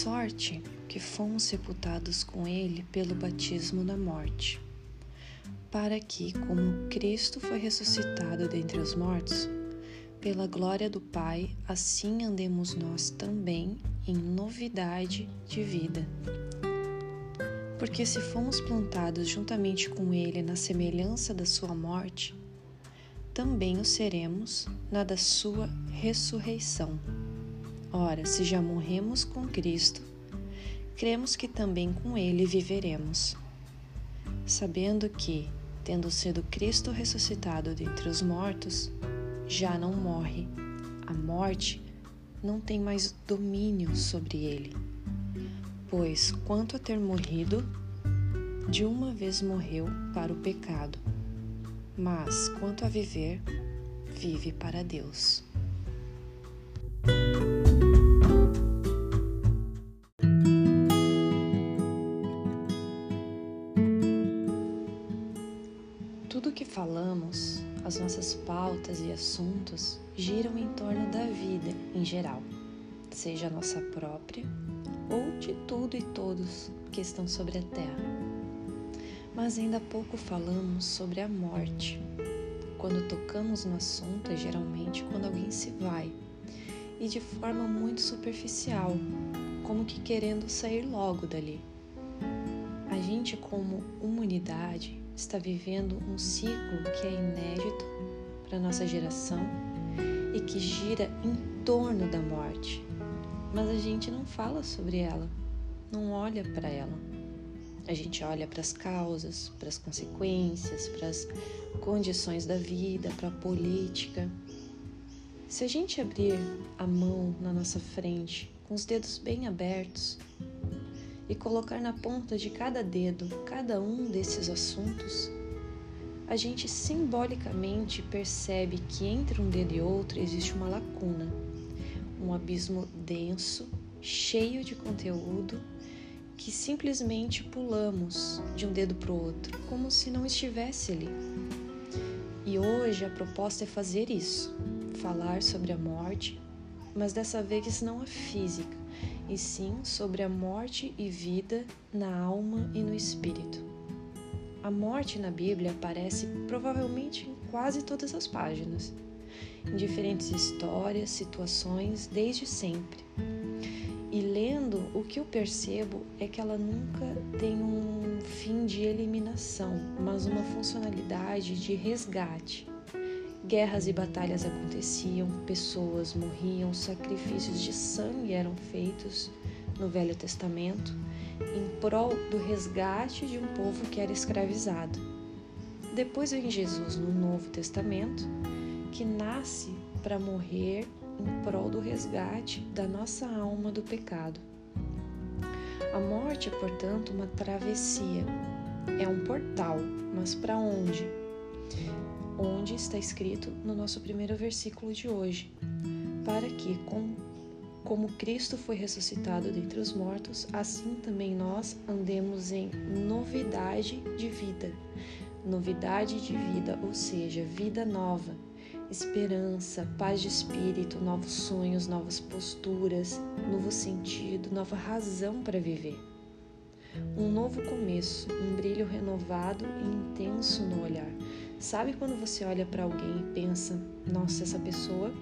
sorte que fomos sepultados com ele pelo batismo na morte, para que, como Cristo foi ressuscitado dentre os mortos, pela glória do Pai, assim andemos nós também em novidade de vida. Porque se fomos plantados juntamente com Ele na semelhança da Sua morte, também o seremos na da Sua ressurreição. Ora, se já morremos com Cristo, cremos que também com Ele viveremos, sabendo que, tendo sido Cristo ressuscitado dentre os mortos, já não morre. A morte não tem mais domínio sobre ele. Pois, quanto a ter morrido, de uma vez morreu para o pecado, mas quanto a viver, vive para Deus. Falamos, as nossas pautas e assuntos giram em torno da vida em geral, seja a nossa própria ou de tudo e todos que estão sobre a terra. Mas ainda pouco falamos sobre a morte. Quando tocamos no assunto é geralmente quando alguém se vai e de forma muito superficial, como que querendo sair logo dali. A gente, como humanidade, está vivendo um ciclo que é inédito para nossa geração e que gira em torno da morte. Mas a gente não fala sobre ela, não olha para ela. A gente olha para as causas, para as consequências, para as condições da vida, para a política. Se a gente abrir a mão na nossa frente, com os dedos bem abertos, e colocar na ponta de cada dedo cada um desses assuntos, a gente simbolicamente percebe que entre um dedo e outro existe uma lacuna, um abismo denso, cheio de conteúdo que simplesmente pulamos de um dedo para o outro, como se não estivesse ali. E hoje a proposta é fazer isso, falar sobre a morte, mas dessa vez não a física, e sim sobre a morte e vida na alma e no espírito. A morte na Bíblia aparece provavelmente em quase todas as páginas, em diferentes histórias, situações, desde sempre. E lendo, o que eu percebo é que ela nunca tem um fim de eliminação, mas uma funcionalidade de resgate. Guerras e batalhas aconteciam, pessoas morriam, sacrifícios de sangue eram feitos no Velho Testamento em prol do resgate de um povo que era escravizado. Depois vem Jesus no Novo Testamento, que nasce para morrer em prol do resgate da nossa alma do pecado. A morte é, portanto, uma travessia, é um portal, mas para onde? Onde está escrito no nosso primeiro versículo de hoje, para que, com, como Cristo foi ressuscitado dentre os mortos, assim também nós andemos em novidade de vida. Novidade de vida, ou seja, vida nova, esperança, paz de espírito, novos sonhos, novas posturas, novo sentido, nova razão para viver. Um novo começo, um brilho renovado e intenso no olhar, Sabe quando você olha para alguém e pensa: nossa, essa pessoa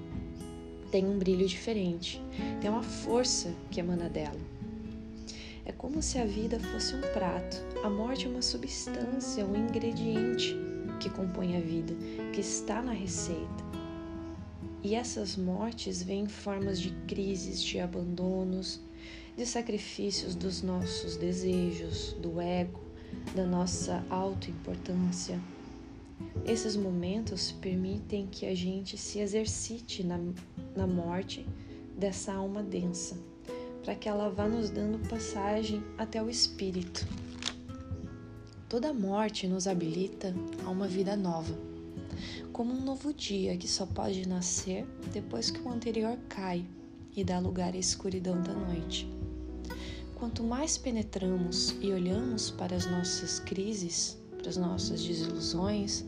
tem um brilho diferente, tem uma força que emana dela. É como se a vida fosse um prato, a morte é uma substância, um ingrediente que compõe a vida, que está na receita. E essas mortes vêm em formas de crises, de abandonos, de sacrifícios dos nossos desejos, do ego, da nossa autoimportância esses momentos permitem que a gente se exercite na, na morte dessa alma densa, para que ela vá nos dando passagem até o espírito. Toda morte nos habilita a uma vida nova, como um novo dia que só pode nascer depois que o anterior cai e dá lugar à escuridão da noite. Quanto mais penetramos e olhamos para as nossas crises, para as nossas desilusões,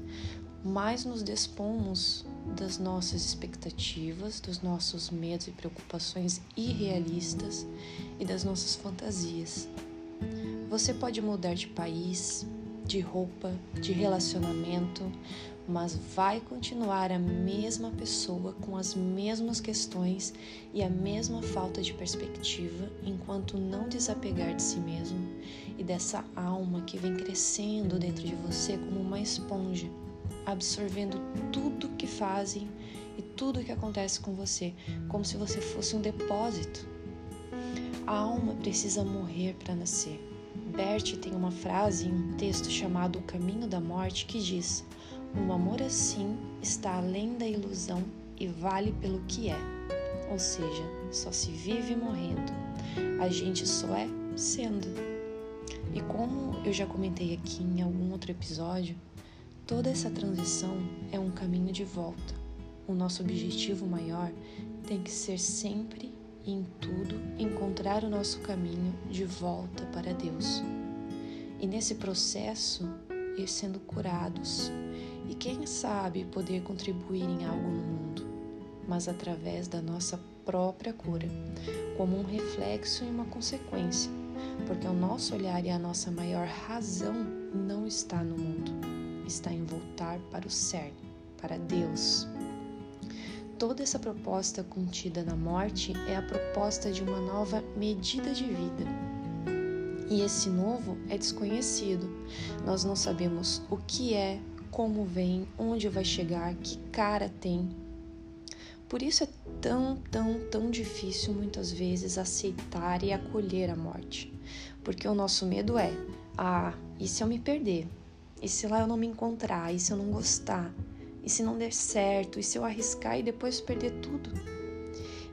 mais nos dispomos das nossas expectativas, dos nossos medos e preocupações irrealistas e das nossas fantasias. Você pode mudar de país, de roupa, de relacionamento, mas vai continuar a mesma pessoa com as mesmas questões e a mesma falta de perspectiva enquanto não desapegar de si mesmo e dessa alma que vem crescendo dentro de você como uma esponja, absorvendo tudo que fazem e tudo que acontece com você, como se você fosse um depósito. A alma precisa morrer para nascer. Bert tem uma frase em um texto chamado O Caminho da Morte que diz: Um amor assim está além da ilusão e vale pelo que é. Ou seja, só se vive morrendo. A gente só é sendo. E como eu já comentei aqui em algum outro episódio, toda essa transição é um caminho de volta. O nosso objetivo maior tem que ser sempre e em tudo encontrar o nosso caminho de volta para Deus. E nesse processo, ir sendo curados e quem sabe poder contribuir em algo no mundo, mas através da nossa própria cura, como um reflexo e uma consequência, porque o nosso olhar e a nossa maior razão não está no mundo, está em voltar para o cerne, para Deus, Toda essa proposta contida na morte é a proposta de uma nova medida de vida. E esse novo é desconhecido. Nós não sabemos o que é, como vem, onde vai chegar, que cara tem. Por isso é tão, tão, tão difícil muitas vezes aceitar e acolher a morte. Porque o nosso medo é: ah, e se eu me perder? E se lá eu não me encontrar? E se eu não gostar? E se não der certo? E se eu arriscar e depois perder tudo?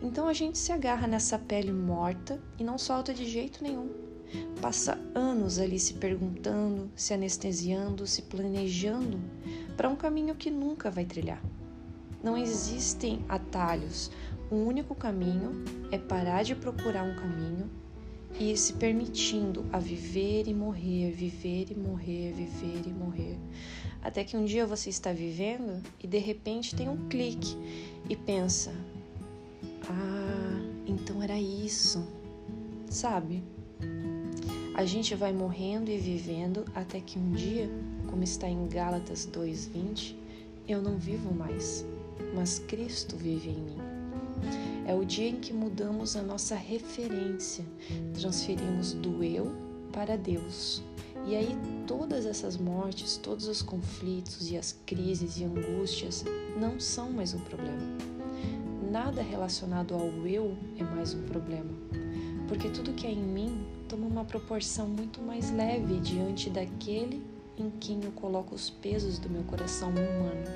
Então a gente se agarra nessa pele morta e não solta de jeito nenhum. Passa anos ali se perguntando, se anestesiando, se planejando para um caminho que nunca vai trilhar. Não existem atalhos. O único caminho é parar de procurar um caminho e se permitindo a viver e morrer, viver e morrer, viver e morrer. Até que um dia você está vivendo e de repente tem um clique e pensa: Ah, então era isso. Sabe? A gente vai morrendo e vivendo até que um dia, como está em Gálatas 2:20, eu não vivo mais, mas Cristo vive em mim. É o dia em que mudamos a nossa referência, transferimos do eu para Deus. E aí todas essas mortes, todos os conflitos e as crises e angústias não são mais um problema. Nada relacionado ao eu é mais um problema, porque tudo que é em mim toma uma proporção muito mais leve diante daquele em quem eu coloco os pesos do meu coração humano.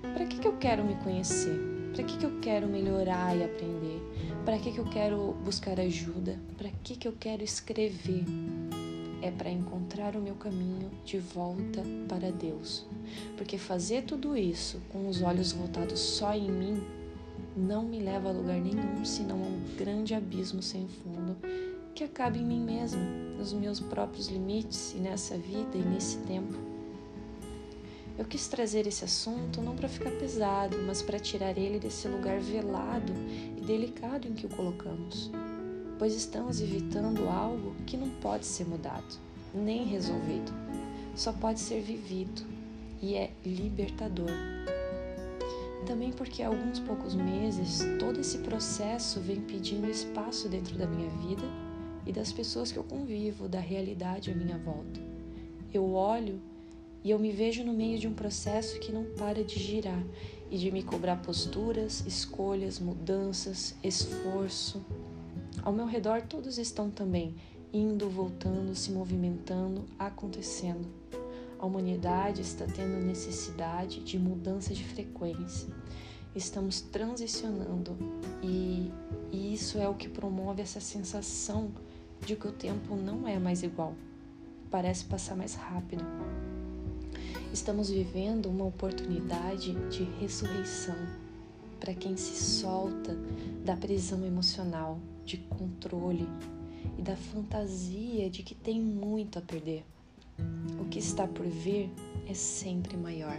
Para que, que eu quero me conhecer? Para que, que eu quero melhorar e aprender? Para que, que eu quero buscar ajuda? Para que, que eu quero escrever? É para encontrar o meu caminho de volta para Deus. Porque fazer tudo isso com os olhos voltados só em mim não me leva a lugar nenhum senão a um grande abismo sem fundo que acaba em mim mesma, nos meus próprios limites e nessa vida e nesse tempo. Eu quis trazer esse assunto não para ficar pesado, mas para tirar ele desse lugar velado e delicado em que o colocamos, pois estamos evitando algo que não pode ser mudado, nem resolvido, só pode ser vivido e é libertador. Também porque há alguns poucos meses todo esse processo vem pedindo espaço dentro da minha vida e das pessoas que eu convivo, da realidade à minha volta. Eu olho e eu me vejo no meio de um processo que não para de girar e de me cobrar posturas, escolhas, mudanças, esforço. Ao meu redor todos estão também indo, voltando, se movimentando, acontecendo. A humanidade está tendo necessidade de mudança de frequência. Estamos transicionando e, e isso é o que promove essa sensação de que o tempo não é mais igual. Parece passar mais rápido. Estamos vivendo uma oportunidade de ressurreição para quem se solta da prisão emocional, de controle e da fantasia de que tem muito a perder. O que está por vir é sempre maior.